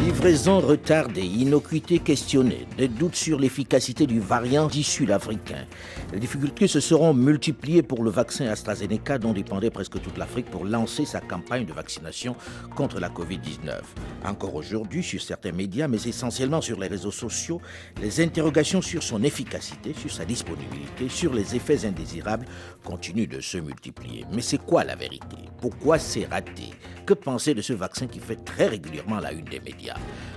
Livraison retardée, innocuité questionnée, des doutes sur l'efficacité du variant sud africain. Les difficultés se seront multipliées pour le vaccin AstraZeneca dont dépendait presque toute l'Afrique pour lancer sa campagne de vaccination contre la Covid-19. Encore aujourd'hui, sur certains médias, mais essentiellement sur les réseaux sociaux, les interrogations sur son efficacité, sur sa disponibilité, sur les effets indésirables continuent de se multiplier. Mais c'est quoi la vérité? Pourquoi c'est raté? Que penser de ce vaccin qui fait très régulièrement la une des médias?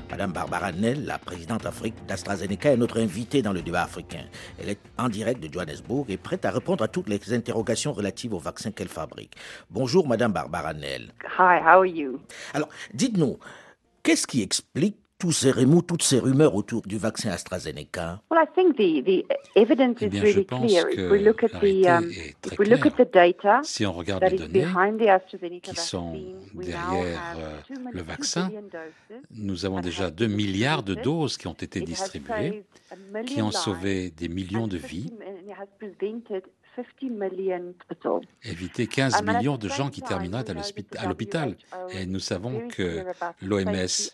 Madame Barbara Nell, la présidente Afrique d'AstraZeneca, est notre invitée dans le débat africain. Elle est en direct de Johannesburg et prête à répondre à toutes les interrogations relatives au vaccin qu'elle fabrique. Bonjour, Madame Barbara Nell. Hi, how are you? Alors, dites-nous, qu'est-ce qui explique tous ces remous, toutes ces rumeurs autour du vaccin AstraZeneca Well, I think the, the evidence Eh is bien, je really pense clear. If que we look at la the, réalité um, est très if we look at claire. the data Si on regarde les données qui sont vaccine, we now derrière have euh, 2 million- le 2 vaccin, billion doses. nous avons that déjà have 2 been milliards de distributed. doses qui ont été distribuées, qui ont sauvé lives des millions de 50 vies, mi- it has prevented 50 million hospitals. évité 15 Um, and at millions de gens qui termineraient we à l'hôpital. Et nous savons que l'OMS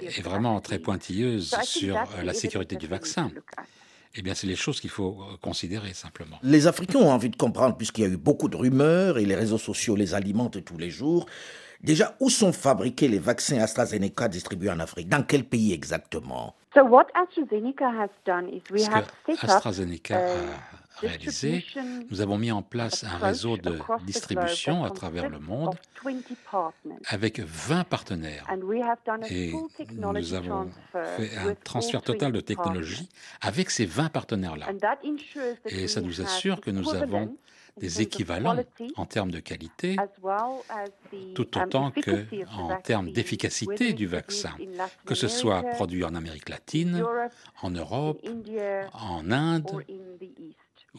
est vraiment très pointilleuse sur euh, the la sécurité du vaccin. Eh bien, c'est les choses qu'il faut euh, considérer simplement. Les Africains ont envie de comprendre, puisqu'il y a eu beaucoup de rumeurs et les réseaux sociaux les alimentent tous les jours. Déjà, où sont fabriqués les vaccins AstraZeneca distribués en Afrique? Dans quel pays exactement? So what AstraZeneca has done is we Ce have que AstraZeneca a a réalisé, nous avons mis en place un réseau de distribution à travers le monde of 20 partners. avec 20 partenaires. Et nous avons fait un transfert total de 20 technologie avec ces 20 partenaires-là. Et ça nous assure que nous avons des équivalents en termes de qualité, tout um, autant que en termes d'efficacité du vaccin, que ce soit produit en Amérique latine, en Europe, en Inde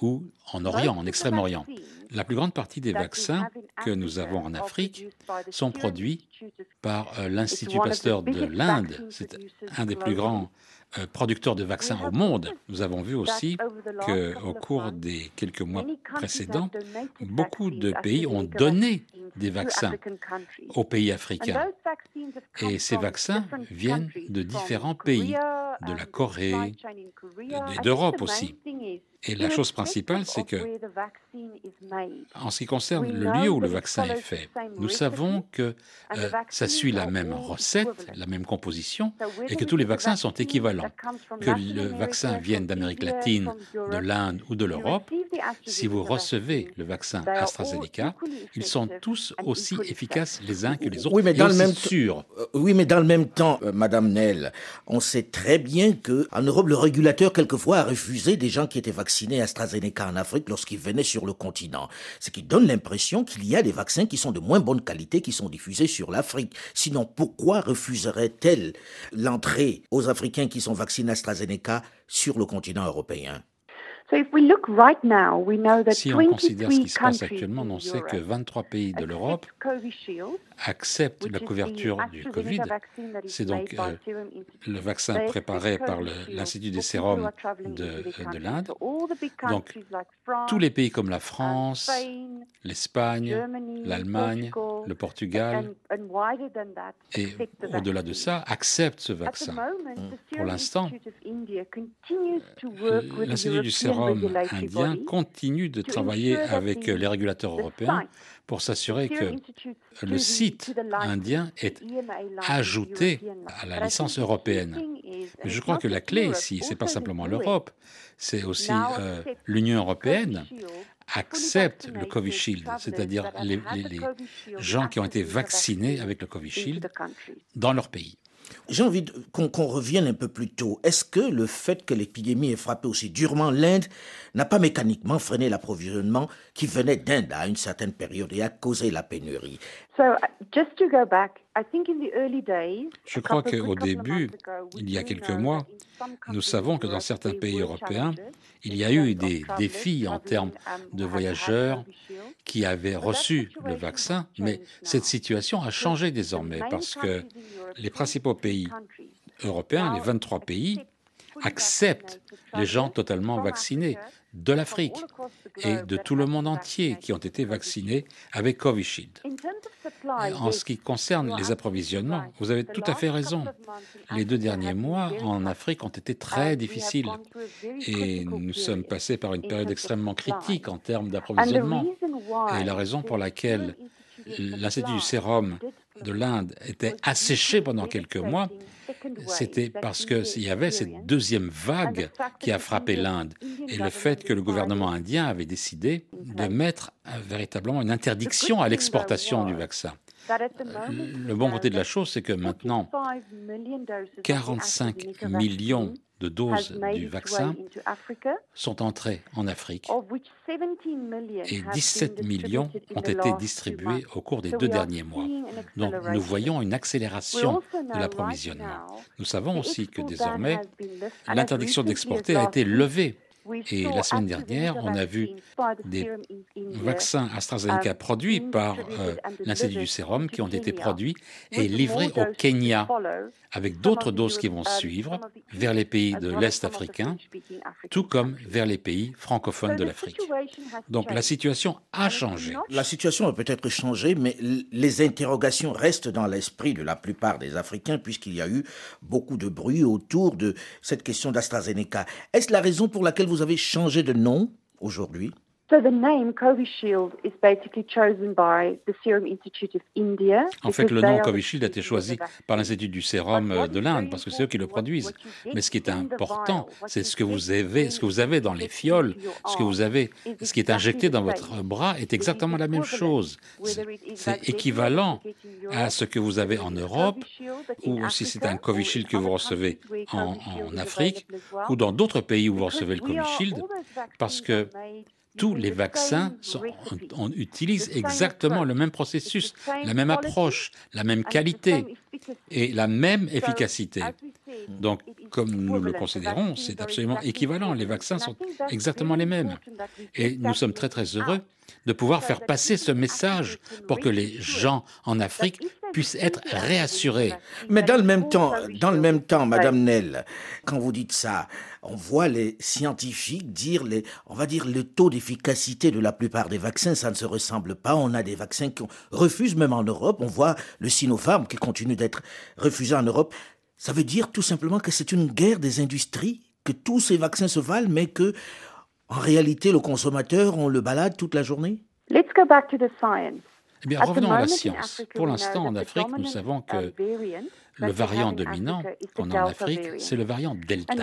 ou en Orient, en Extrême-Orient. La plus grande partie des vaccins que nous avons en Afrique sont produits par euh, l'Institut Pasteur de l'Inde. C'est un des plus grands euh, producteurs de vaccins au monde. Nous avons vu aussi that over the last que couple au of cours des quelques mois précédents, beaucoup de pays ont donné des vaccins aux pays africains. Et ces vaccins viennent de différents pays, de la Corée, et d'Europe aussi. Thing is, Et la chose principale, c'est que of where the vaccine is made, En ce qui concerne We le know lieu où that le it vaccin est follows fait, the same nous savons que and the euh, ça vaccines suit la are même recette, equivalent. la même composition, et que tous les vaccins sont vaccine équivalents. that comes from Que Latin le America, vaccin from vienne d'Amérique India, latine, from de Europe, l'Inde ou de you l'Europe, receive the si vous AstraZeneca recevez le vaccin they are all AstraZeneca, ils sont effective tous aussi efficaces les uns que les autres, Oui, mais dans le même. Euh, Oui, mais dans le même temps, euh, Madame Nell, on sait très bien que en Europe, le régulateur quelquefois a refusé des gens qui étaient vaccinés AstraZeneca en Afrique lorsqu'ils venaient sur le continent. Ce qui donne l'impression qu'il y a des vaccins qui sont de moins bonne qualité qui sont diffusés sur l'Afrique. Sinon, pourquoi refuserait-elle l'entrée aux Africains qui sont vaccinés AstraZeneca sur le continent européen? Si on considère ce 23 qui se passe actuellement, on sait que Europe 23 pays de l'Europe acceptent la couverture du Covid. C'est donc euh, le vaccin préparé par l'Institut des sérums de, de l'Inde. So all the big Donc, countries like France, Tous les pays comme la France, l'Espagne, l'Allemagne, le Portugal et au-delà de ça acceptent ce vaccin. Pour l'instant, the L'Institut du sérum regulatory indien continue de travailler avec les régulateurs européens pour s'assurer que le site indien est license, ajouté à la licence européenne. Mais je crois que la clé ici, c'est pas simplement l'Europe, c'est aussi euh, l'Union européenne accepte le Covishield, travelers c'est-à-dire les, gens qui ont été vaccinés avec le Covishield the country. dans leur pays. J'ai envie qu'on revienne un peu plus tôt. Est-ce que le fait que l'épidémie ait frappé aussi durement l'Inde n'a pas mécaniquement freiné l'approvisionnement qui venait d'Inde à une certaine période et a causé la pénurie? So, uh, just to go back, Je crois qu'au début, il y a quelques know mois, nous savons que dans certains pays européens, il y a eu des défis en termes um, de voyageurs qui avaient reçu le vaccin, mais cette situation a changé désormais parce que les principaux 23 pays européens, les now 23 pays, acceptent les gens totalement vaccinés de l'Afrique et de tout le monde entier qui ont été vaccinés avec Covishield. En ce qui concerne les approvisionnements, vous avez tout à fait raison. Les deux derniers mois en Afrique ont été très difficiles et nous sommes passés par une période extrêmement critique en termes d'approvisionnement. Et la raison pour laquelle l'Institut du sérum de l'Inde était asséché pendant quelques mois, c'était parce qu'il y avait cette deuxième vague qui a frappé l'Inde et le fait que le gouvernement indien avait décidé de mettre véritablement une interdiction à l'exportation du vaccin. Le bon côté de la chose, c'est que maintenant, 45 millions de doses du vaccin sont entrées en Afrique et 17 millions ont été distribués au cours des deux derniers mois. Donc nous voyons une accélération de l'approvisionnement. Nous savons aussi que désormais, l'interdiction d'exporter a été levée et la semaine dernière, on a vu des vaccins AstraZeneca produits par euh, l'Institut du Sérum qui ont été produits et livrés au Kenya avec d'autres doses qui vont suivre vers les pays de l'Est africain, tout comme vers les pays francophones de l'Afrique. Donc la situation a changé. La situation a peut-être changé, mais les interrogations restent dans l'esprit de la plupart des Africains, puisqu'il y a eu beaucoup de bruit autour de cette question d'AstraZeneca. Est-ce la raison pour laquelle vous avez changé de nom aujourd'hui So the name Covishield is basically chosen by the Serum Institute of India. En fait, le nom Covishield a été choisi par l'Institut du Sérum euh, de l'Inde parce que c'est eux qui le produisent. Mais ce qui est important, c'est ce que vous avez, ce que vous avez dans les fioles, ce que vous avez, ce qui est injecté dans votre bras est exactement la même chose. C'est équivalent à ce que vous avez en Europe ou si c'est un Covishield que vous recevez en, en Afrique ou dans d'autres pays où vous recevez le Covishield parce que tous les vaccins sont, on, utilise exactement le même processus, la même approche, la même qualité et la même efficacité. Donc, comme nous le considérons, c'est absolument équivalent. Les vaccins sont exactement les mêmes. Et nous sommes très très heureux de pouvoir faire passer ce message pour que les gens en Afrique puissent être réassurés. Mais dans le même temps, dans le même temps, Madame Nell, quand vous dites ça, on voit les scientifiques dire les, on va dire le taux d'efficacité de la plupart des vaccins, ça ne se ressemble pas. On a des vaccins qui refusent même en Europe. On voit le Sinopharm qui continue d'être refusé en Europe. Ça veut dire tout simplement que c'est une guerre des industries, que tous ces vaccins se valent, mais que en réalité, le consommateur, on le balade toute la journée? Let's go back to the science. Eh bien, revenons à la science. Pour l'instant, en Afrique, nous savons que le variant dominant qu'on a en Afrique, c'est le variant Delta.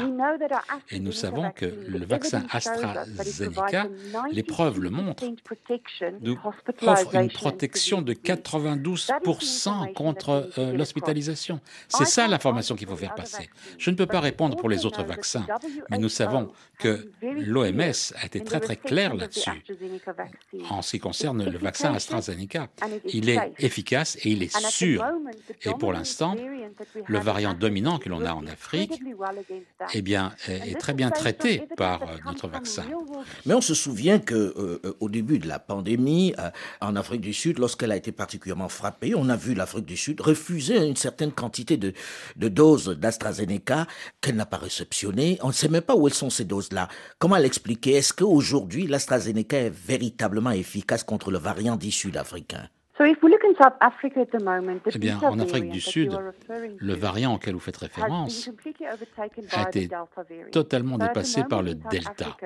Et nous savons que le vaccin AstraZeneca, les preuves le montrent, nous offre une protection de 92% contre euh, l'hospitalisation. C'est ça l'information qu'il faut faire passer. Je ne peux pas répondre pour les autres vaccins, mais nous savons que l'OMS a été très très clair là-dessus en ce qui concerne le vaccin AstraZeneca. Il est efficace et il est sûr. Et pour l'instant, le variant dominant que l'on a en Afrique eh bien, est très bien traité par euh, notre vaccin. Mais on se souvient que euh, euh, au début de la pandémie en Afrique du Sud, lorsqu'elle a été particulièrement frappée, on a vu l'Afrique du Sud refuser une certaine quantité de, de doses d'AstraZeneca qu'elle n'a pas réceptionnées. On ne sait même pas où elles sont ces doses-là. Comment l'expliquer? Est-ce qu'aujourd'hui l'AstraZeneca est véritablement efficace contre le variant dit sud-africain eh bien, en Afrique du Sud, le variant auquel vous faites référence a été totalement dépassé par le Delta.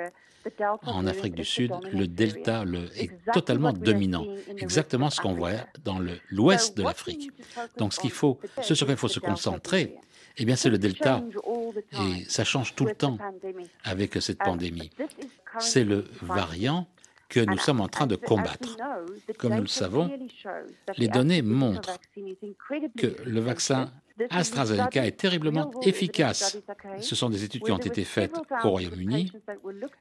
En Afrique du Sud, le Delta le, est totalement dominant, exactement ce qu'on voit dans l'ouest de l'Afrique. Donc, ce, qu'il faut, ce sur quoi il faut se concentrer, eh bien, c'est le Delta. Et ça change tout le temps avec cette pandémie. C'est le variant que nous sommes en train de combattre. Comme nous le savons, les données montrent que le vaccin AstraZeneca est terriblement efficace. Ce sont des études qui ont été faites au Royaume-Uni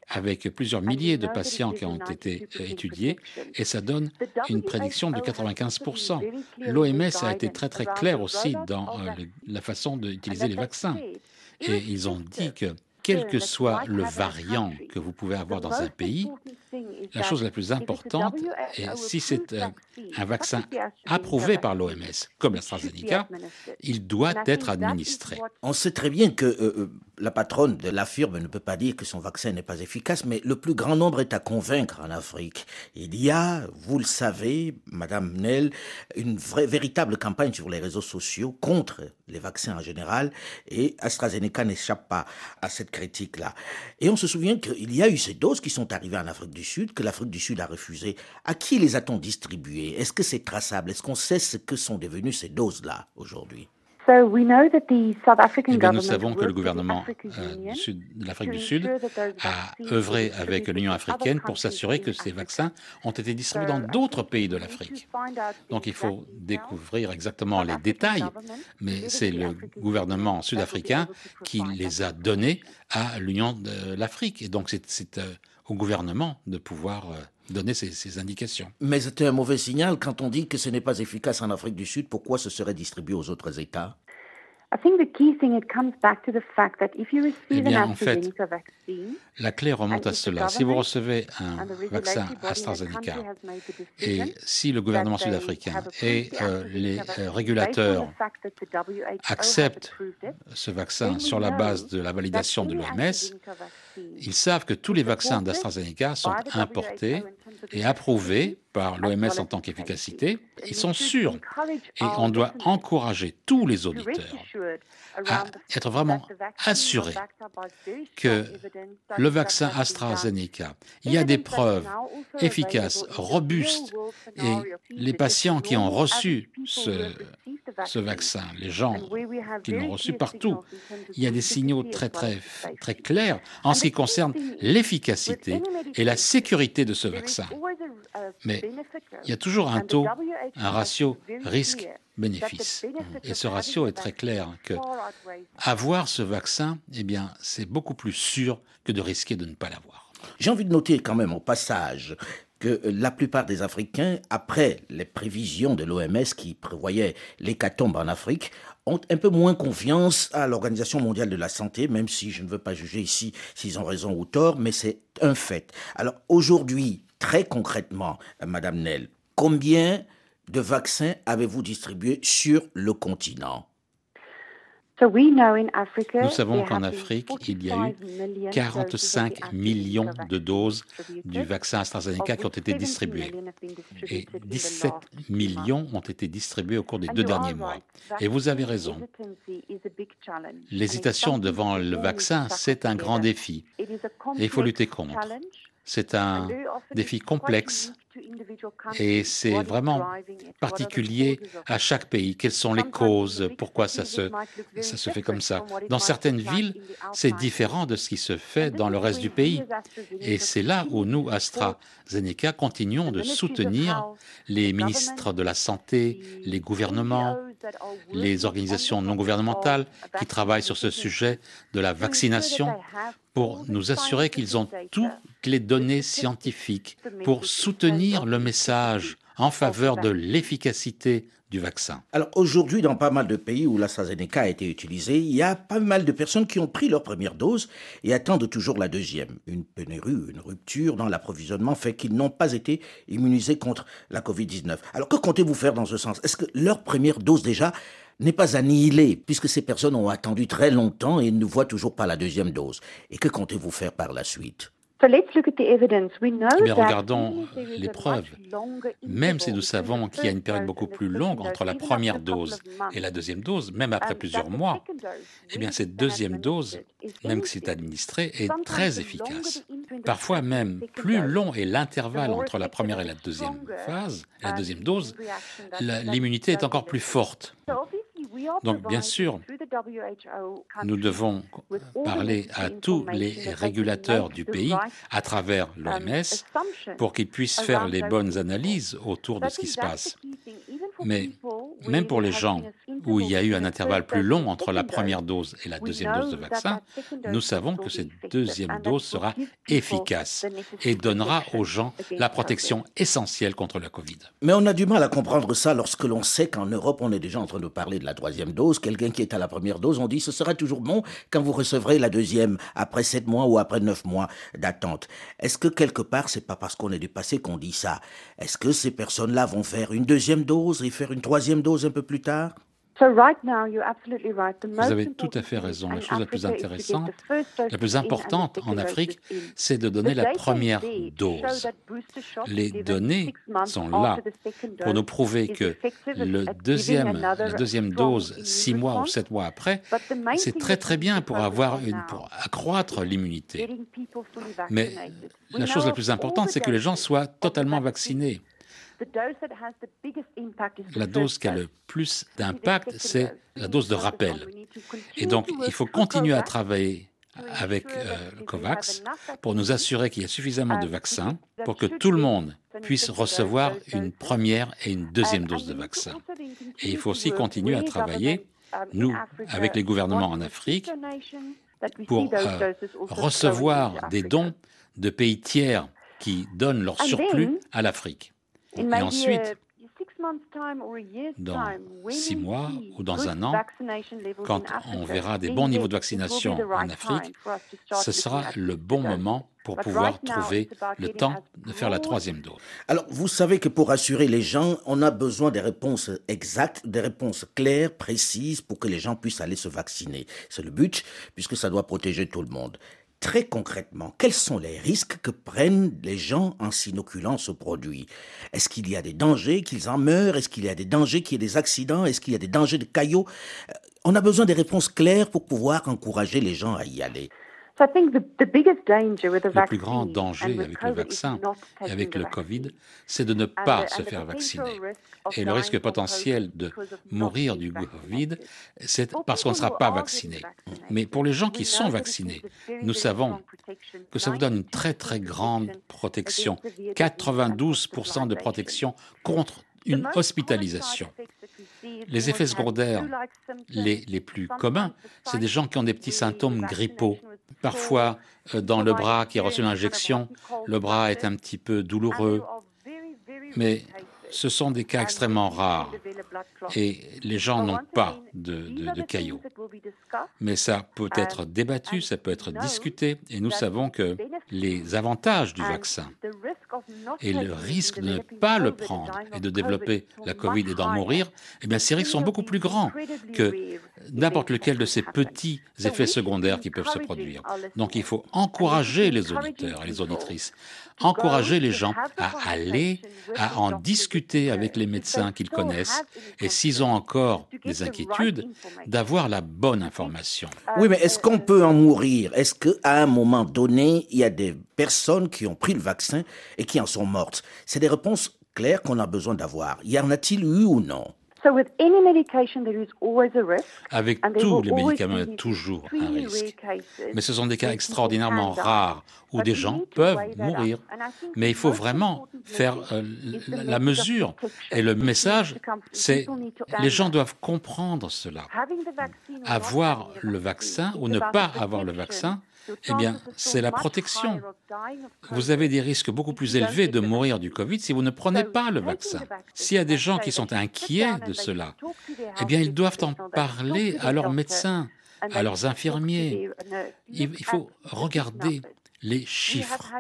avec plusieurs milliers de patients qui ont été étudiés et ça donne une prédiction de 95%. L'OMS a été très très clair aussi dans euh, la façon d'utiliser les vaccins et ils ont dit que quel que soit le variant que vous pouvez avoir dans un pays, la chose la plus importante est si c'est un vaccin approuvé par l'OMS, comme l'AstraZeneca, il doit être administré. On sait très bien que euh, euh, la patronne de la firme ne peut pas dire que son vaccin n'est pas efficace, mais le plus grand nombre est à convaincre en Afrique. Il y a, vous le savez, Madame Nell, une vraie, véritable campagne sur les réseaux sociaux contre les vaccins en général, et AstraZeneca n'échappe pas à cette Et on se souvient qu'il y a eu ces doses qui sont arrivées en Afrique du Sud, que l'Afrique du Sud a refusées. À qui les a-t-on distribuées? Est-ce que c'est traçable? Est-ce qu'on sait ce que sont devenues ces doses-là aujourd'hui? Eh nous savons que le gouvernement euh, de l'Afrique du Sud a œuvré avec l'Union africaine pour s'assurer que ces vaccins ont été distribués dans d'autres pays de l'Afrique. Donc il faut découvrir exactement les détails, mais c'est le gouvernement sud-africain qui les a donnés à l'Union de l'Afrique. Et donc c'est euh, au gouvernement de pouvoir... Euh, donner ces, indications. Mais c'était un mauvais signal quand on dit que ce n'est pas efficace en Afrique du Sud. Pourquoi ce serait distribué aux autres États? Eh bien, en fait, la clé remonte à cela. Si vous recevez un vaccin AstraZeneca et si le gouvernement sud-africain et euh, les euh, régulateurs acceptent ce vaccin sur la base de la validation de l'OMS, ils savent que tous les vaccins d'AstraZeneca sont importés et approuvés par l'OMS en tant qu'efficacité. Ils sont sûrs. Et on doit encourager tous les auditeurs à être vraiment assurés que le vaccin AstraZeneca, il y a des preuves efficaces, robustes, et les patients qui ont reçu ce, ce vaccin, les gens qui l'ont reçu partout, il y a des signaux très, très, très clairs en ce qui concerne l'efficacité et la sécurité de ce vaccin. Mais il y a toujours un taux, un ratio risque-bénéfice. Et ce ratio est très clair que avoir ce vaccin, eh bien, c'est beaucoup plus sûr que de risquer de ne pas l'avoir. J'ai envie de noter quand même au passage que la plupart des Africains, après les prévisions de l'OMS qui prévoyaient l'hécatombe en Afrique, ont un peu moins confiance à l'Organisation mondiale de la santé, même si je ne veux pas juger ici s'ils ont raison ou tort, mais c'est un fait. Alors aujourd'hui, très concrètement, Madame Nell, combien de vaccins avez-vous distribué sur le continent? Nous savons qu'en Afrique, il y a eu 45 millions de doses du vaccin AstraZeneca qui ont été distribuées. Et 17 millions ont été distribués au cours des deux derniers mois. Et vous avez raison. L'hésitation devant le vaccin, c'est un grand défi. Et il faut lutter contre. C'est un défi complexe et c'est vraiment particulier à chaque pays. Quelles sont les causes? Pourquoi ça se, ça se fait comme ça? Dans certaines villes, c'est différent de ce qui se fait dans le reste du pays. Et c'est là où nous, AstraZeneca, continuons de soutenir les ministres de la Santé, les gouvernements, les organisations non gouvernementales qui travaillent sur ce sujet de la vaccination pour nous assurer qu'ils ont toutes les données scientifiques pour soutenir le message en faveur de l'efficacité du vaccin. Alors aujourd'hui, dans pas mal de pays où l'AstraZeneca a été utilisé, il y a pas mal de personnes qui ont pris leur première dose et attendent toujours la deuxième. Une pénurie, une rupture dans l'approvisionnement fait qu'ils n'ont pas été immunisés contre la Covid-19. Alors que comptez-vous faire dans ce sens? Est-ce que leur première dose déjà n'est pas annihilée, puisque ces personnes ont attendu très longtemps et ne voient toujours pas la deuxième dose? Et que comptez-vous faire par la suite? Mais regardons les preuves. Même si nous savons qu'il y a une période beaucoup plus longue entre la première dose et la deuxième dose, même après plusieurs mois, eh bien cette deuxième dose, même si c'est administré, est très efficace. Parfois même, plus long est l'intervalle entre la première et la deuxième phase, la deuxième dose, l'immunité est encore plus forte. Donc, bien sûr, nous devons parler à tous les régulateurs du pays à travers um, l'OMS pour qu'ils puissent faire les bonnes analyses autour de ce qui se passe. Mais même pour les gens où il y a eu un intervalle plus long entre la première dose et la deuxième dose de vaccin, nous savons que cette deuxième dose sera efficace et donnera aux gens la protection essentielle contre la Covid. Mais on a du mal à comprendre ça lorsque l'on sait qu'en Europe, on est déjà en train de parler de la troisième dose. Quelqu'un qui est à la première dose, on dit ce sera toujours bon quand vous recevrez la deuxième après sept mois ou après neuf mois d'attente. Est-ce que quelque part, c'est pas parce qu'on est dépassé qu'on dit ça? Est-ce que ces personnes-là vont faire une deuxième dose et faire une troisième dose un peu plus tard? Vous avez tout à fait raison. La chose la plus intéressante, la plus importante en Afrique, c'est de donner la première dose. Les données sont là pour nous prouver que le deuxième, la deuxième dose, six mois ou sept mois après, c'est très très bien pour, avoir une, pour accroître l'immunité. Mais la chose la plus importante, c'est que les gens soient totalement vaccinés. La dose qui a le plus d'impact, c'est la dose de rappel. Et donc, il faut continuer à travailler avec euh, COVAX pour nous assurer qu'il y a suffisamment de vaccins pour que tout le monde puisse recevoir une première et une deuxième dose de vaccin. Et il faut aussi continuer à travailler, um, nous, avec les gouvernements en Afrique, pour euh, recevoir des dons de pays tiers qui donnent leur surplus à l'Afrique. Et ensuite, dans six mois ou dans un an, quand on verra des bons niveaux de vaccination en Afrique, ce sera le bon moment pour pouvoir trouver le temps de faire la troisième dose. Alors, vous savez que pour assurer les gens, on a besoin des réponses exactes, des réponses claires, précises, pour que les gens puissent aller se vacciner. C'est le but, puisque ça doit protéger tout le monde. Très concrètement, quels sont les risques que prennent les gens en s'inoculant ce produit? Est-ce qu'il y a des dangers qu'ils en meurent? Est-ce qu'il y a des dangers qu'il y ait des accidents? Est-ce qu'il y a des dangers de caillots? Euh, On a besoin des réponses claires pour pouvoir encourager les gens à y aller. Le plus grand danger avec le vaccin et avec le Covid, c'est de ne pas se faire vacciner. Et le risque potentiel de mourir du Covid, c'est parce qu'on ne sera pas vacciné. Mais pour les gens qui sont vaccinés, nous savons que ça vous donne une très très grande protection, 92% de protection contre une hospitalisation. Les effets secondaires les, les plus communs, c'est des gens qui ont des petits symptômes grippaux. Parfois, euh, dans le bras qui a reçu l'injection, le bras est un petit peu douloureux. Mais ce sont des cas extrêmement rares et les gens n'ont pas de, caillots. Mais ça peut être débattu, ça peut être discuté et nous savons que les avantages du vaccin et le risque de ne pas le prendre et de développer la Covid et d'en mourir, eh bien ces risques sont beaucoup plus grands que n'importe lequel de ces petits effets secondaires qui peuvent se produire. Donc il faut encourager les auditeurs et les auditrices, encourager les gens à aller, à en discuter avec les médecins qu'ils connaissent et s'ils ont encore des inquiétudes, d'avoir la bonne information. Oui, mais est-ce qu'on peut en mourir? Est-ce qu'à un moment donné, il y a des personnes qui ont pris le vaccin et qui en sont mortes? C'est des réponses claires qu'on a besoin d'avoir. Y en a-t-il eu ou non? Avec tous les médicaments, il y a toujours un risque. Mais ce sont des cas extraordinairement rares où des gens peuvent mourir. Mais il faut vraiment faire euh, la mesure. Et le message, c'est les gens doivent comprendre cela. Avoir le vaccin ou ne pas avoir le vaccin, eh bien, c'est la protection. Vous avez des risques beaucoup plus élevés de mourir du Covid si vous ne prenez pas le vaccin. S'il y a des gens qui sont inquiets de cela, eh bien, ils doivent en parler à leurs médecins, à leurs infirmiers. Il faut regarder les chiffres.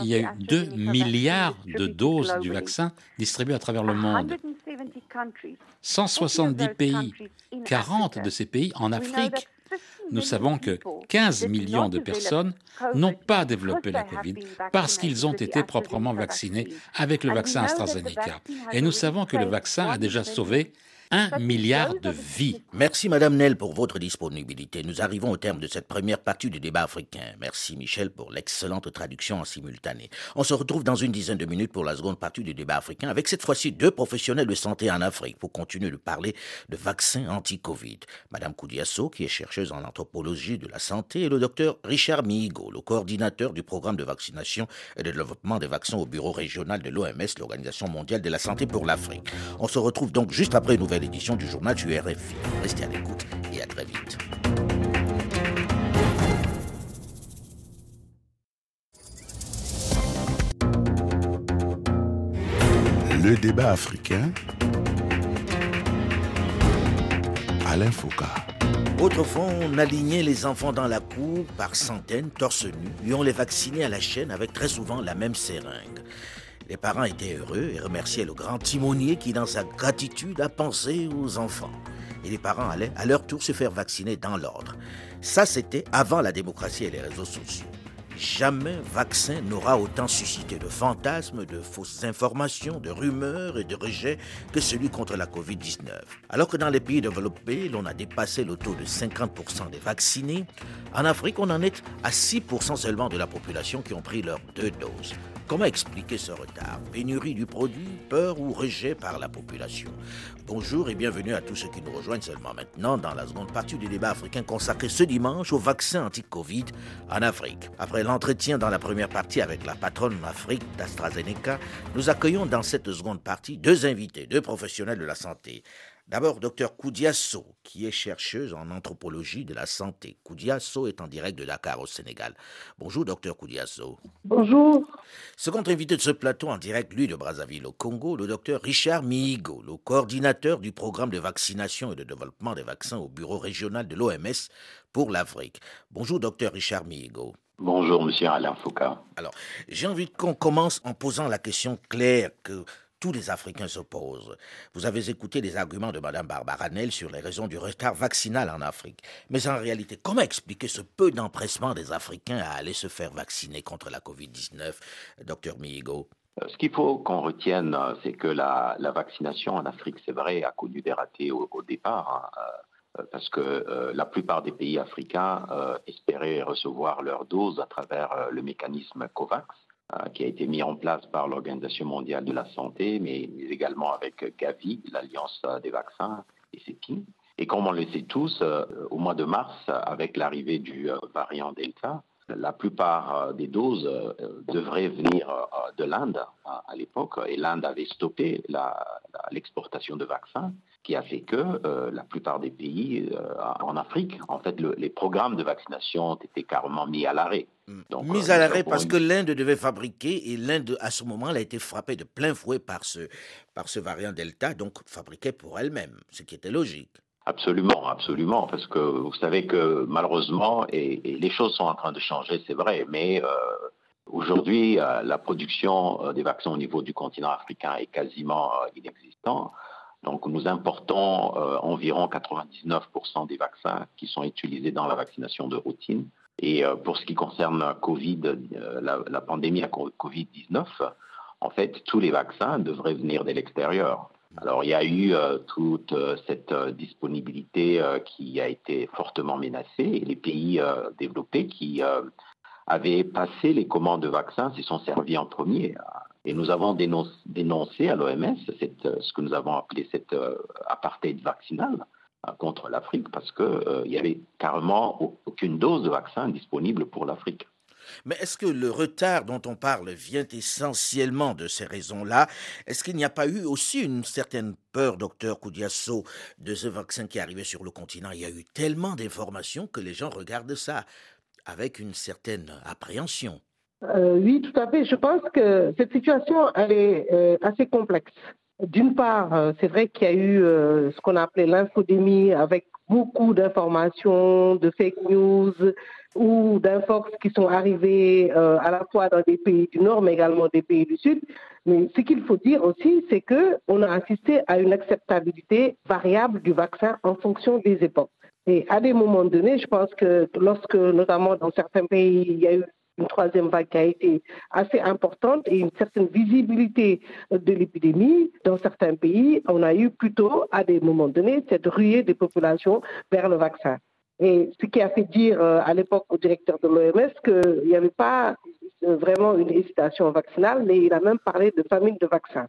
Il y a eu 2 milliards de doses du vaccin distribuées à travers le monde. 170 pays, 40 de ces pays en Afrique nous savons que 15 millions de personnes n'ont pas développé la Covid parce qu'ils ont été proprement vaccinés avec le vaccin AstraZeneca. Et nous savons que le vaccin a déjà sauvé un milliard de vies. Merci Madame Nel pour votre disponibilité. Nous arrivons au terme de cette première partie du débat africain. Merci Michel pour l'excellente traduction en simultané. On se retrouve dans une dizaine de minutes pour la seconde partie du débat africain avec cette fois-ci deux professionnels de santé en Afrique pour continuer de parler de vaccins anti-Covid. Madame Koudiasso, qui est chercheuse en anthropologie de la santé, et le docteur Richard Migo, le coordinateur du programme de vaccination et de développement des vaccins au bureau régional de l'OMS, l'Organisation mondiale de la santé pour l'Afrique. On se retrouve donc juste après une nouvelle nouvelle édition du journal du RFI. Restez à l'écoute et à très vite. Le débat africain. Alain Foucault. Autrefois, on alignait les enfants dans la cour par centaines, torse nu, et on les vaccinait à la chaîne avec très souvent la même seringue. Les parents étaient heureux et remerciaient le grand timonier qui, dans sa gratitude, a pensé aux enfants. Et les parents allaient à leur tour se faire vacciner dans l'ordre. Ça, c'était avant la démocratie et les réseaux sociaux. Jamais vaccin n'aura autant suscité de fantasmes, de fausses informations, de rumeurs et de rejets que celui contre la COVID-19. Alors que dans les pays développés, l'on a dépassé le taux de 50% des vaccinés, en Afrique, on en est à 6% seulement de la population qui ont pris leurs deux doses. Comment expliquer ce retard? Pénurie du produit, peur ou rejet par la population? Bonjour et bienvenue à tous ceux qui nous rejoignent seulement maintenant dans la seconde partie du débat africain consacré ce dimanche au vaccin anti-Covid en Afrique. Après l'entretien dans la première partie avec la patronne Afrique d'AstraZeneca, nous accueillons dans cette seconde partie deux invités, deux professionnels de la santé. D'abord, docteur Koudiasso, qui est chercheuse en anthropologie de la santé. Koudiasso est en direct de Dakar au Sénégal. Bonjour, docteur Koudiasso. Bonjour. Second invité de ce plateau en direct, lui de Brazzaville au Congo, le docteur Richard Mihigo, le coordinateur du programme de vaccination et de développement des vaccins au bureau régional de l'OMS pour l'Afrique. Bonjour, docteur Richard Mihigo. Bonjour, monsieur Alain Foucault. Alors, j'ai envie qu'on commence en posant la question claire que tous les Africains s'opposent. Vous avez écouté les arguments de Mme Barbara Nel sur les raisons du retard vaccinal en Afrique. Mais en réalité, comment expliquer ce peu d'empressement des Africains à aller se faire vacciner contre la COVID-19, docteur Mihigo? Ce qu'il faut qu'on retienne, c'est que la, vaccination en Afrique, c'est vrai, a connu des ratés au, départ. Hein, euh, parce que euh, la plupart des pays africains euh, espéraient recevoir leur dose à travers le mécanisme COVAX. Euh, qui a été mis en place par l'Organisation mondiale de la santé, mais, également avec Gavi, l'Alliance des vaccins, et CEPI. Et comme on le sait tous, euh, au mois de mars, avec l'arrivée du euh, variant Delta, la plupart des doses devraient venir de l'Inde à l'époque, et l'Inde avait stoppé l'exportation de vaccins qui a fait que euh, la plupart des pays euh, en Afrique, en fait, les programmes de vaccination ont été carrément mis à l'arrêt. Hmm. mis à euh, l'arrêt parce que l'Inde devait fabriquer et l'Inde, à ce moment, là a été frappée de plein fouet par ce, par ce variant Delta, donc fabriquait pour elle-même, ce qui était logique. Absolument, absolument, parce que vous savez que malheureusement, et, les choses sont en train de changer, c'est vrai, mais aujourd'hui, la production des vaccins au niveau du continent africain est quasiment inexistante. Donc nous importons euh, environ 99% des vaccins qui sont utilisés dans la vaccination de routine. Et euh, pour ce qui concerne COVID, euh, la, pandémie à Covid-19, en fait, tous les vaccins devraient venir de l'extérieur. Alors il y a eu toute cette disponibilité qui a été fortement menacée et les pays développés qui avaient passé les commandes de vaccins s'y sont servis en premier. Et nous avons dénoncé à l'OMS ce que nous avons appelé cette euh, apartheid vaccinal euh, contre l'Afrique parce qu'il euh, n'y avait carrément aucune dose de vaccin disponible pour l'Afrique. Mais est-ce que le retard dont on parle vient essentiellement de ces raisons-là? Est-ce qu'il n'y a pas eu aussi une certaine peur, docteur Koudiasso, de ce vaccin qui arrivait sur le continent? Il y a eu tellement d'informations que les gens regardent ça avec une certaine appréhension. Euh, oui, tout à fait. Je pense que cette situation, est euh, assez complexe. D'une part, euh, c'est vrai qu'il y a eu ce qu'on a appelé l'infodémie avec beaucoup d'informations, de fake news ou d'infox qui sont arrivées à la fois dans des pays du Nord, mais également des pays du Sud. Mais ce qu'il faut dire aussi, c'est qu'on a assisté à une acceptabilité variable du vaccin en fonction des époques. Et à des moments donnés, je pense que lorsque, notamment dans certains pays, il y a eu une troisième vague qui a été assez importante et une certaine visibilité de l'épidémie. Dans certains pays, on a eu plutôt, à des moments donnés, cette ruée des populations vers le vaccin. Et ce qui a fait dire euh, à l'époque au directeur de l'OMS qu'il n'y avait pas euh, vraiment une hésitation vaccinale, mais il a même parlé de famine de vaccins.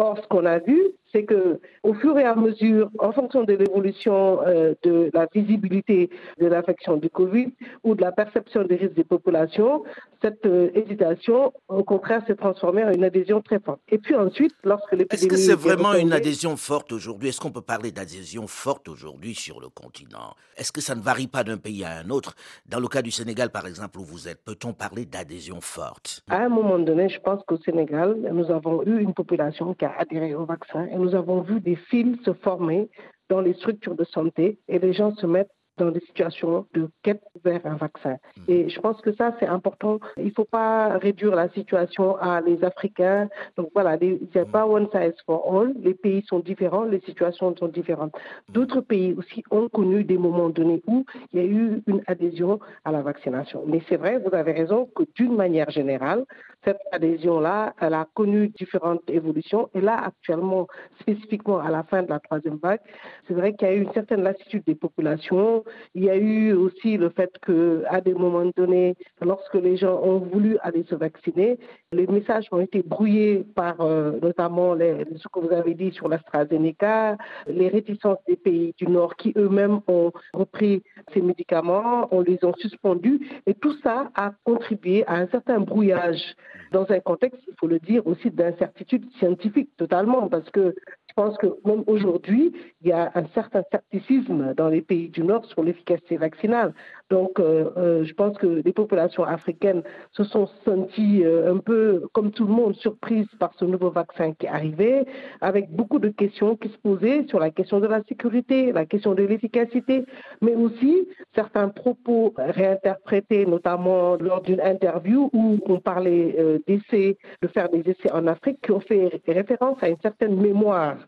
Or, ce qu'on a vu, c'est que au fur et à mesure, en fonction de l'évolution euh, de la visibilité de l'infection du Covid ou de la perception des risques des populations, cette euh, hésitation, au contraire, s'est transformée en une adhésion très forte. Et puis ensuite, lorsque l'épidémie... Est-ce que c'est vraiment une adhésion forte aujourd'hui? Est-ce qu'on peut parler d'adhésion forte aujourd'hui sur le continent? Est-ce que ça ne varie pas d'un pays à un autre? Dans le cas du Sénégal, par exemple, où vous êtes, peut-on parler d'adhésion forte? À un moment donné, je pense qu'au Sénégal, nous avons eu une population qui a adhéré au vaccin et nous avons vu des fils se former dans les structures de santé et les gens se mettent dans des situations de quête vers un vaccin. Mhm. Et je pense que ça, c'est important. Il ne faut pas réduire la situation à les Africains. Donc voilà, il n'y a mhm. pas one size for all. Les pays sont différents, les situations sont différentes. Mhm. D'autres pays aussi ont connu des moments donnés où il y a eu une adhésion à la vaccination. Mais c'est vrai, vous avez raison que d'une manière générale, cette adhésion-là, elle a connu différentes évolutions. Et là, actuellement, spécifiquement à la fin de la troisième vague, c'est vrai qu'il y a eu une certaine lassitude des populations. Il y a eu aussi le fait qu'à des moments donnés, lorsque les gens ont voulu aller se vacciner, les messages ont été brouillés par euh, notamment ce que vous avez dit sur l'AstraZeneca, les réticences des pays du Nord qui eux-mêmes ont repris ces médicaments, on les a suspendus. Et tout ça a contribué à un certain brouillage dans un contexte, il faut le dire, aussi d'incertitude scientifique totalement, parce que pense que même aujourd'hui, il y a un certain scepticisme dans les pays du Nord sur l'efficacité vaccinale. Donc, euh, euh, je pense que les populations africaines se sont senties euh, un peu, comme tout le monde, surprises par ce nouveau vaccin qui est arrivé, avec beaucoup de questions qui se posaient sur la question de la sécurité, la question de l'efficacité, mais aussi certains propos réinterprétés, notamment lors d'une interview où on parlait d'essais, de faire des essais en Afrique, qui ont fait référence à une certaine mémoire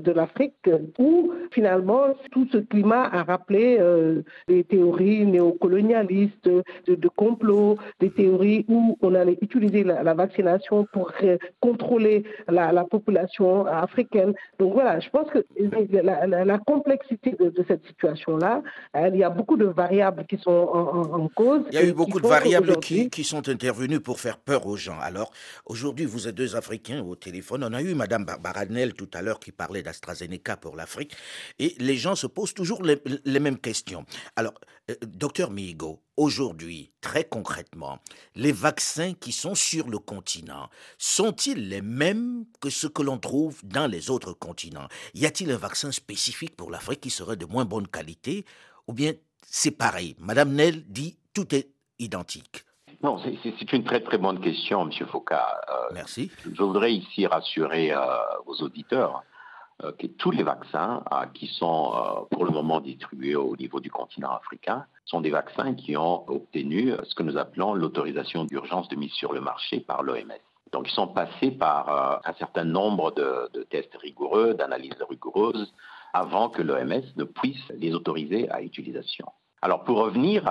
de l'Afrique où finalement tout ce climat a rappelé euh, des théories néocolonialistes, de, complot, des théories où on allait utiliser la, vaccination pour contrôler la, population africaine. Donc voilà, je pense que la, complexité de, cette situation-là, il y a beaucoup de variables qui sont en, cause. Il y a eu beaucoup de variables qui, qui, sont intervenues pour faire peur aux gens. Alors aujourd'hui, vous êtes deux Africains au téléphone. On a eu Madame Baranel tout à l'heure qui parlait d'AstraZeneca pour l'Afrique. Et les gens se posent toujours les, mêmes questions. Alors, euh, docteur Migo, aujourd'hui, très concrètement, les vaccins qui sont sur le continent sont-ils les mêmes que ce que l'on trouve dans les autres continents? Y a-t-il un vaccin spécifique pour l'Afrique qui serait de moins bonne qualité? Ou bien c'est pareil? Madame Nel dit tout est identique. Non, c'est une très très bonne question, Monsieur Foucault. Euh, Merci. Je voudrais ici rassurer euh, vos auditeurs que tous les vaccins euh, qui sont euh, pour le moment distribués au niveau du continent africain sont des vaccins qui ont obtenu ce que nous appelons l'autorisation d'urgence de mise sur le marché par l'OMS. Donc ils sont passés par un certain nombre de, tests rigoureux, d'analyses rigoureuses, avant que l'OMS ne puisse les autoriser à utilisation. Alors pour revenir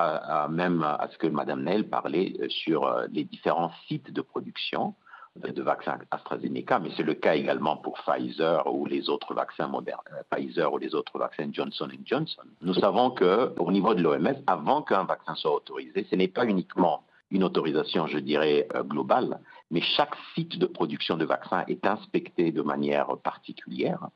même à ce que Mme Nel parlait sur les différents sites de production, de vaccins AstraZeneca, mais c'est le cas également pour Pfizer ou les autres vaccins modernes, euh, Pfizer ou les autres vaccins Johnson Johnson. Nous savons que au niveau de l'OMS, avant qu'un vaccin soit autorisé, ce n'est pas uniquement une autorisation, je dirais, euh, globale, mais chaque site de production de vaccins est inspecté de manière particulière.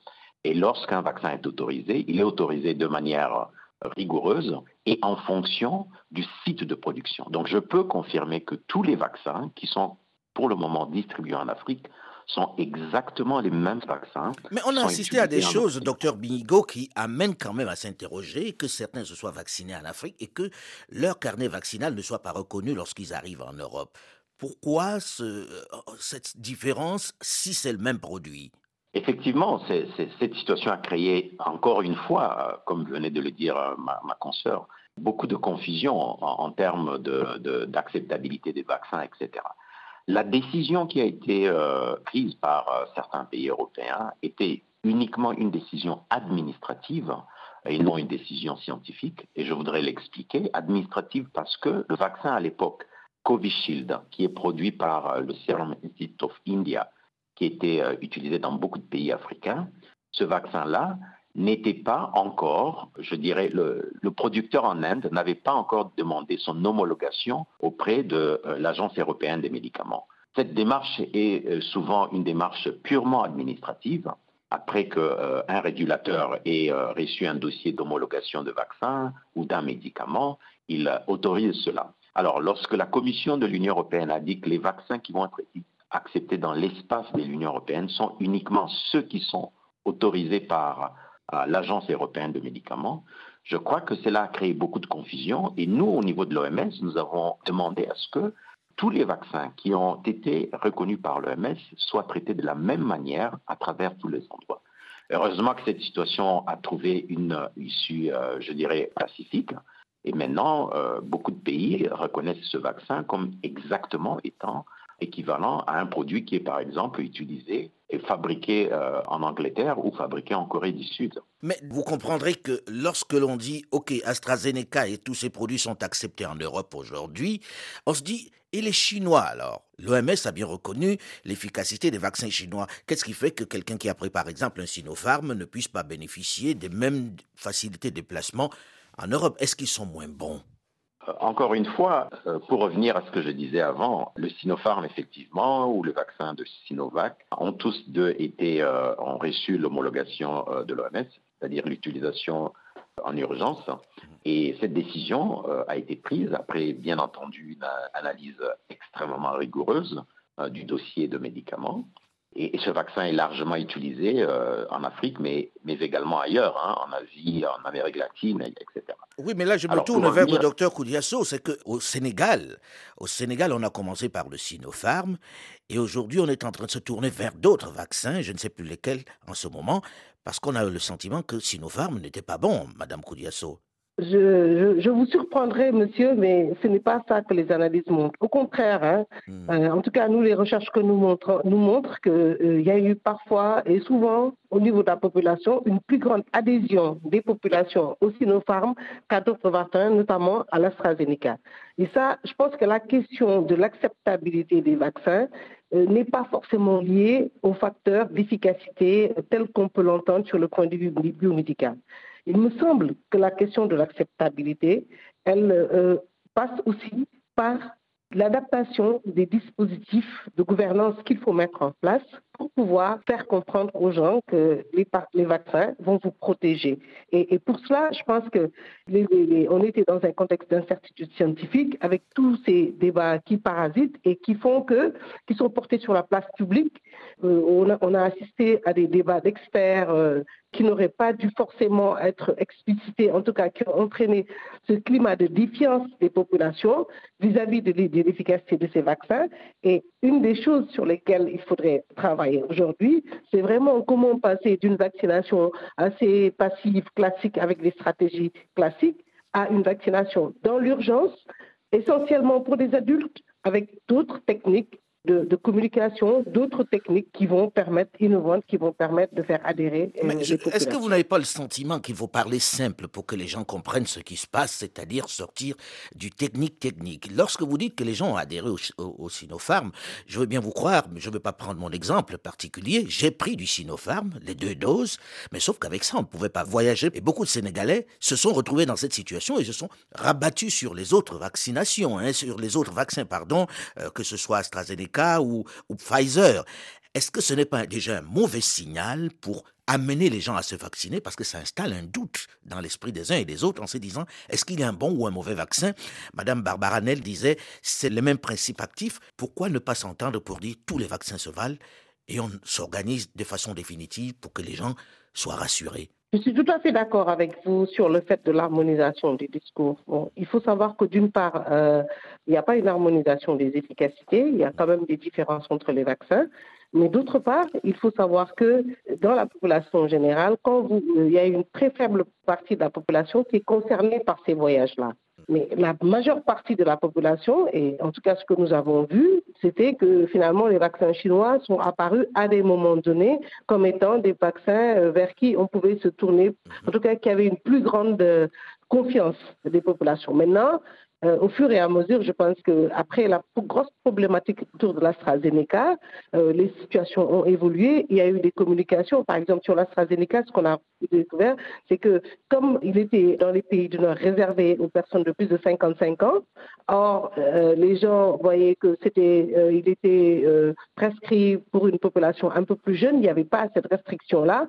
Et lorsqu'un vaccin est autorisé, il est autorisé de manière rigoureuse et en fonction du site de production. Donc je peux confirmer que tous les vaccins qui sont pour le moment distribués en Afrique sont exactement les mêmes vaccins. Mais on a assisté à des choses, docteur Binigo, qui amènent quand même à s'interroger que certains se soient vaccinés en Afrique et que leur carnet vaccinal ne soit pas reconnu lorsqu'ils arrivent en Europe. Pourquoi cette différence si c'est le même produit? Effectivement, cette situation a créé encore une fois, comme venait de le dire ma, ma consoeur, beaucoup de confusion en, termes d'acceptabilité des vaccins, etc. La décision qui a été euh, prise par euh, certains pays européens était uniquement une décision administrative et non une décision scientifique. Et je voudrais l'expliquer. Administrative parce que le vaccin à l'époque, Covishield, qui est produit par euh, le Serum Institute of India, qui était utilisé dans beaucoup de pays africains, ce vaccin-là n'était pas encore, je dirais, le, producteur en Inde n'avait pas encore demandé son homologation auprès de euh, l'Agence européenne des médicaments. Cette démarche est euh, souvent une démarche purement administrative. Après qu'un euh, régulateur ait reçu un dossier d'homologation de vaccin ou d'un médicament, il autorise cela. Alors, lorsque la Commission de l'Union européenne a dit que les vaccins qui vont être acceptés dans l'espace de l'Union européenne sont uniquement ceux qui sont autorisés par euh, l'Agence européenne de médicaments, je crois que cela a créé beaucoup de confusion et nous, au niveau de l'OMS, nous avons demandé à ce que tous les vaccins qui ont été reconnus par l'OMS soient traités de la même manière à travers tous les endroits. Heureusement que cette situation a trouvé une issue, euh, je dirais, pacifique. Et maintenant, euh, beaucoup de pays reconnaissent ce vaccin comme exactement étant équivalent à un produit qui est par exemple utilisé et fabriqué euh, en Angleterre ou fabriqué en Corée du Sud. Mais vous comprendrez que lorsque l'on dit OK, AstraZeneca et tous ces produits sont acceptés en Europe aujourd'hui, on se dit et les Chinois alors? L'OMS a bien reconnu l'efficacité des vaccins chinois. Qu'est-ce qui fait que quelqu'un qui a pris par exemple un Sinopharm ne puisse pas bénéficier des mêmes facilités de déplacement en Europe? Est-ce qu'ils sont moins bons? Encore une fois, euh, pour revenir à ce que je disais avant, le Sinopharm, effectivement, ou le vaccin de Sinovac, ont tous deux été, euh, ont reçu l'homologation de l'OMS, c'est-à-dire l'utilisation en urgence. Et cette décision a été prise après, bien entendu, une analyse extrêmement rigoureuse du dossier de médicaments. Et, ce vaccin est largement utilisé euh, en Afrique, mais, mais également ailleurs, hein, en Asie, en Amérique latine, etc. Oui, mais là, je me tourne vers le docteur Koudiasso. C'est qu'au Sénégal, au Sénégal, on a commencé par le Sinopharm, et aujourd'hui, on est en train de se tourner vers d'autres vaccins, je ne sais plus lesquels en ce moment, parce qu'on a eu le sentiment que Sinopharm n'était pas bon, Madame Koudiasso. Je, vous surprendrai, monsieur, mais ce n'est pas ça que les analyses montrent. Au contraire, hein, hmm. euh, en tout cas, nous, les recherches que nous montrons nous montrent qu'il euh, y a eu parfois et souvent, au niveau de la population, une plus grande adhésion des populations aux Sinopharm qu'à d'autres vaccins, notamment à l'AstraZeneca. Et ça, je pense que la question de l'acceptabilité des vaccins euh, n'est pas forcément liée aux facteurs d'efficacité tel qu'on peut l'entendre sur le point de vue biomédical. Il me semble que la question de l'acceptabilité, elle euh, passe aussi par l'adaptation des dispositifs de gouvernance qu'il faut mettre en place pour pouvoir faire comprendre aux gens que les, vaccins vont vous protéger. Et, pour cela, je pense que était dans un contexte d'incertitude scientifique avec tous ces débats qui parasitent et qui font que, qui sont portés sur la place publique. Euh, on, a, assisté à des débats d'experts euh, qui n'auraient pas dû forcément être explicités, en tout cas qui ont entraîné ce climat de défiance des populations vis-à-vis de, de l'efficacité de ces vaccins. Et une des choses sur lesquelles il faudrait travailler aujourd'hui, c'est vraiment comment passer d'une vaccination assez passive, classique, avec des stratégies classiques, à une vaccination dans l'urgence, essentiellement pour des adultes, avec d'autres techniques de, communication, d'autres techniques qui vont permettre, innovantes, qui vont permettre de faire adhérer. Euh, est-ce que vous n'avez pas le sentiment qu'il faut parler simple pour que les gens comprennent ce qui se passe, c'est-à-dire sortir du technique-technique Lorsque vous dites que les gens ont adhéré au, au, Sinopharm, je veux bien vous croire, mais je ne veux pas prendre mon exemple particulier. J'ai pris du Sinopharm, les deux doses, mais sauf qu'avec ça, on ne pouvait pas voyager. Et beaucoup de Sénégalais se sont retrouvés dans cette situation et se sont rabattus sur les autres vaccinations, hein, sur les autres vaccins, pardon, euh, que ce soit AstraZeneca ou, Pfizer. Est-ce que ce n'est pas déjà un mauvais signal pour amener les gens à se vacciner parce que ça installe un doute dans l'esprit des uns et des autres en se disant est-ce qu'il y a un bon ou un mauvais vaccin? Madame Barbara Nel disait c'est le même principe actif. Pourquoi ne pas s'entendre pour dire tous les vaccins se valent et on s'organise de façon définitive pour que les gens soient rassurés? Je suis tout à fait d'accord avec vous sur le fait de l'harmonisation des discours. il faut savoir que d'une part, euh, il n'y a pas une harmonisation des efficacités, il y a quand même des différences entre les vaccins. Mais d'autre part, il faut savoir que dans la population générale, quand vous, il y a une très faible partie de la population qui est concernée par ces voyages-là. Mais la majeure partie de la population, et en tout cas ce que nous avons vu, c'était que finalement les vaccins chinois sont apparus à des moments donnés comme étant des vaccins euh, vers qui on pouvait se tourner, en tout cas qui avaient une plus grande euh, confiance des populations. Maintenant, euh, au fur et à mesure, je pense qu'après la grosse problématique autour de l'AstraZeneca, euh, les situations ont évolué. Il y a eu des communications. Par exemple, sur l'AstraZeneca, ce qu'on a découvert, c'est que comme il était dans les pays du Nord réservé aux personnes de plus de 55 ans, or, euh, les gens voyaient que c'était, il était prescrit pour une population un peu plus jeune. Il n'y avait pas cette restriction-là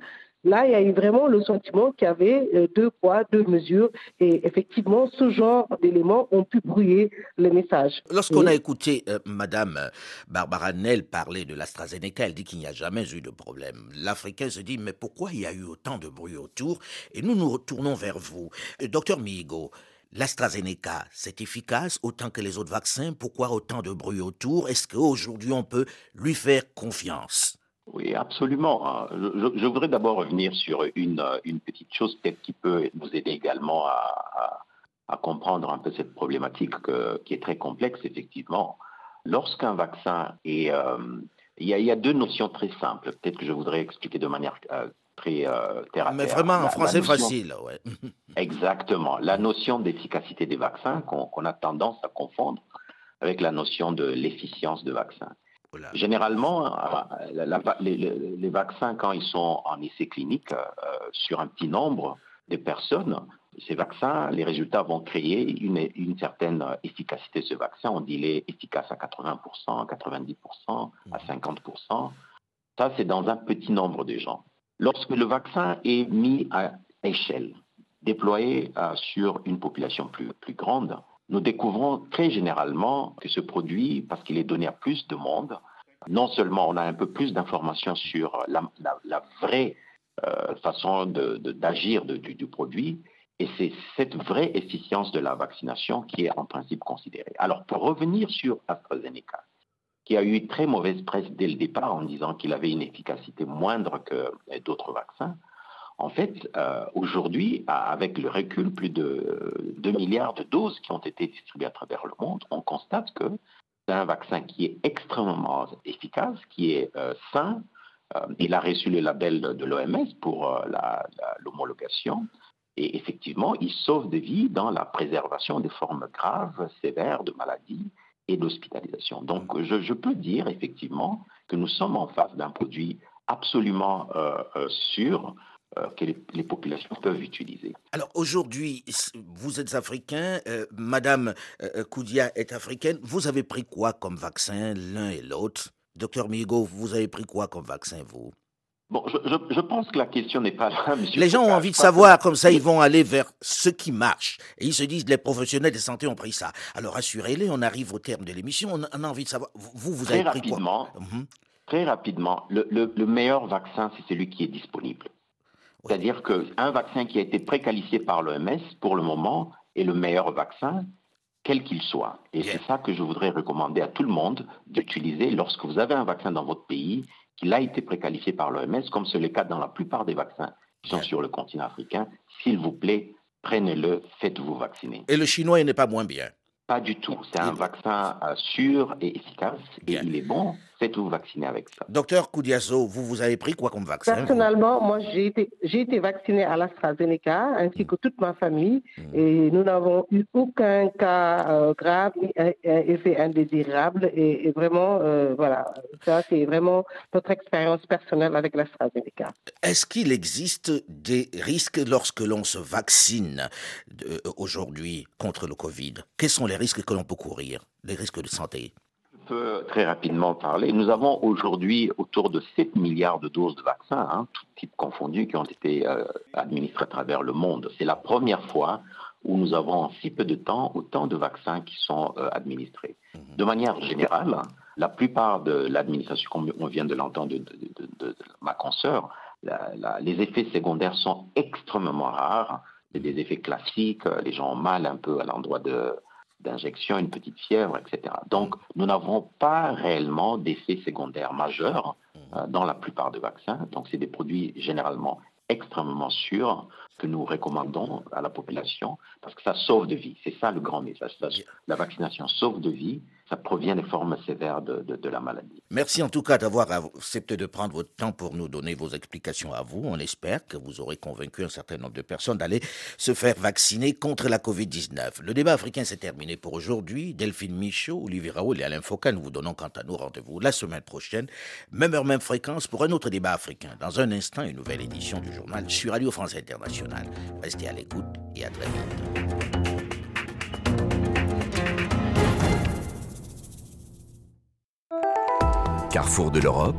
Là, il y a eu vraiment le sentiment qu'il y avait euh, deux poids, deux mesures. Et effectivement, ce genre d'éléments ont pu brouiller le message. Lorsqu'on a écouté euh, Madame euh, Barbara Nel parler de l'AstraZeneca, elle dit qu'il n'y a jamais eu de problème. L'Africain se dit, mais pourquoi il y a eu autant de bruit autour? Et nous nous retournons vers vous. docteur Migo, L'AstraZeneca, c'est efficace autant que les autres vaccins? Pourquoi autant de bruit autour? Est-ce qu'aujourd'hui on peut lui faire confiance? Oui, absolument. Hein. Je, voudrais d'abord revenir sur une, une petite chose peut-être qui peut nous aider également à, à, comprendre un peu cette problématique qui est très complexe, effectivement. Lorsqu'un vaccin est... Euh, il, y a, il, y a, deux notions très simples, peut-être que je voudrais expliquer de manière euh, très euh, terre Mais vraiment en français facile, ouais. Exactement. La notion d'efficacité des vaccins qu'on a tendance à confondre avec la notion de l'efficience de Généralement, euh, les, vaccins, quand ils sont en essai clinique euh, sur un petit nombre de personnes, ces vaccins, les résultats vont créer une, certaine efficacité de ce vaccin. On dit qu'il est efficace à 80%, 90%, à 50%. Mhm. Ça, c'est dans un petit nombre de gens. Lorsque le vaccin est mis à échelle, déployé euh, sur une population plus, plus grande, nous découvrons très généralement que ce produit, parce qu'il est donné à plus de monde, non seulement on a un peu plus d'informations sur la, vraie euh, façon d'agir du, produit, et c'est cette vraie efficience de la vaccination qui est en principe considérée. Alors, pour revenir sur AstraZeneca, qui a eu très mauvaise presse dès le départ en disant qu'il avait une efficacité moindre que d'autres vaccins, en fait, euh, aujourd'hui, avec le recul, plus de 2 milliards de doses qui ont été distribuées à travers le monde, on constate que c'est un vaccin qui est extrêmement efficace, qui est euh, sain. Euh, il a reçu le label de, l'OMS pour l'homologation. Et effectivement, il sauve des vies dans la préservation des formes graves, sévères de maladies et d'hospitalisation. Donc, je, peux dire effectivement que nous sommes en face d'un produit absolument sûr euh, que les, populations peuvent utiliser. Alors aujourd'hui, vous êtes africain, euh, Madame euh, Koudia est africaine. Vous avez pris quoi comme vaccin l'un et l'autre? Docteur Migo, vous avez pris quoi comme vaccin vous? Bon, je, pense que la question n'est pas là, monsieur. Les gens ont envie de savoir, comme ça, ils vont aller vers ce qui marche. Et ils se disent, les professionnels de santé ont pris ça. Alors, assurez-les, on arrive au terme de l'émission, on, a envie de savoir, vous, vous avez pris quoi? mhm. Très rapidement, le meilleur vaccin, c'est celui qui est disponible. C'est-à-dire qu'un vaccin qui a été préqualifié par l'OMS, pour le moment, est le meilleur vaccin, quel qu'il soit. Et c'est ça que je voudrais recommander à tout le monde d'utiliser lorsque vous avez un vaccin dans votre pays qui a été préqualifié par l'OMS, comme c'est le cas dans la plupart des vaccins qui sont sur le continent africain. S'il vous plaît, prenez-le, faites-vous vacciner. Et le chinois, il n'est pas moins bien. Pas du tout. C'est un vaccin euh, sûr et efficace. Et il est bon faites-vous vacciner avec ça. Docteur Koudiasso, vous, vous avez pris quoi comme vaccin Personnellement, moi, j'ai été, j'ai été vacciné à l'AstraZeneca, ainsi que toute ma famille, hmm. et nous n'avons eu aucun cas euh, grave ni effet indésirable. Et, vraiment, euh, voilà, ça, c'est vraiment notre expérience personnelle avec l'AstraZeneca. Est-ce qu'il existe des risques lorsque l'on se vaccine euh, aujourd'hui contre le Covid? Quels sont les risques que l'on peut courir, les risques de santé? Peut très rapidement parler. Nous avons aujourd'hui autour de 7 milliards de doses de vaccins, hein, tout type confondu, qui ont été euh, administrés à travers le monde. C'est la première fois où nous avons en si peu de temps autant de vaccins qui sont euh, administrés. De manière générale, la plupart de l'administration, comme on vient de l'entendre de, ma consoeur, les effets secondaires sont extrêmement rares. C'est des effets classiques, les gens ont mal un peu à l'endroit de, d'injection, une petite fièvre, etc. Donc, nous n'avons pas réellement d'effets secondaires majeurs euh, dans la plupart des vaccins. Donc, c'est des produits généralement extrêmement sûrs que nous recommandons à la population parce que ça sauve de vie. C'est ça le grand message. La vaccination sauve de vie ça provient des formes sévères de, la maladie. Merci en tout cas d'avoir accepté de prendre votre temps pour nous donner vos explications à vous. On espère que vous aurez convaincu un certain nombre de personnes d'aller se faire vacciner contre la Covid-19. Le débat africain s'est terminé pour aujourd'hui. Delphine Michaud, Olivier Raoul et Alain Foucault, nous vous donnons quant à nous rendez-vous la semaine prochaine, même heure, même fréquence, pour un autre débat africain. Dans un instant, une nouvelle édition du journal sur Radio France Internationale. Restez à l'écoute et à très vite. Carrefour de l'Europe,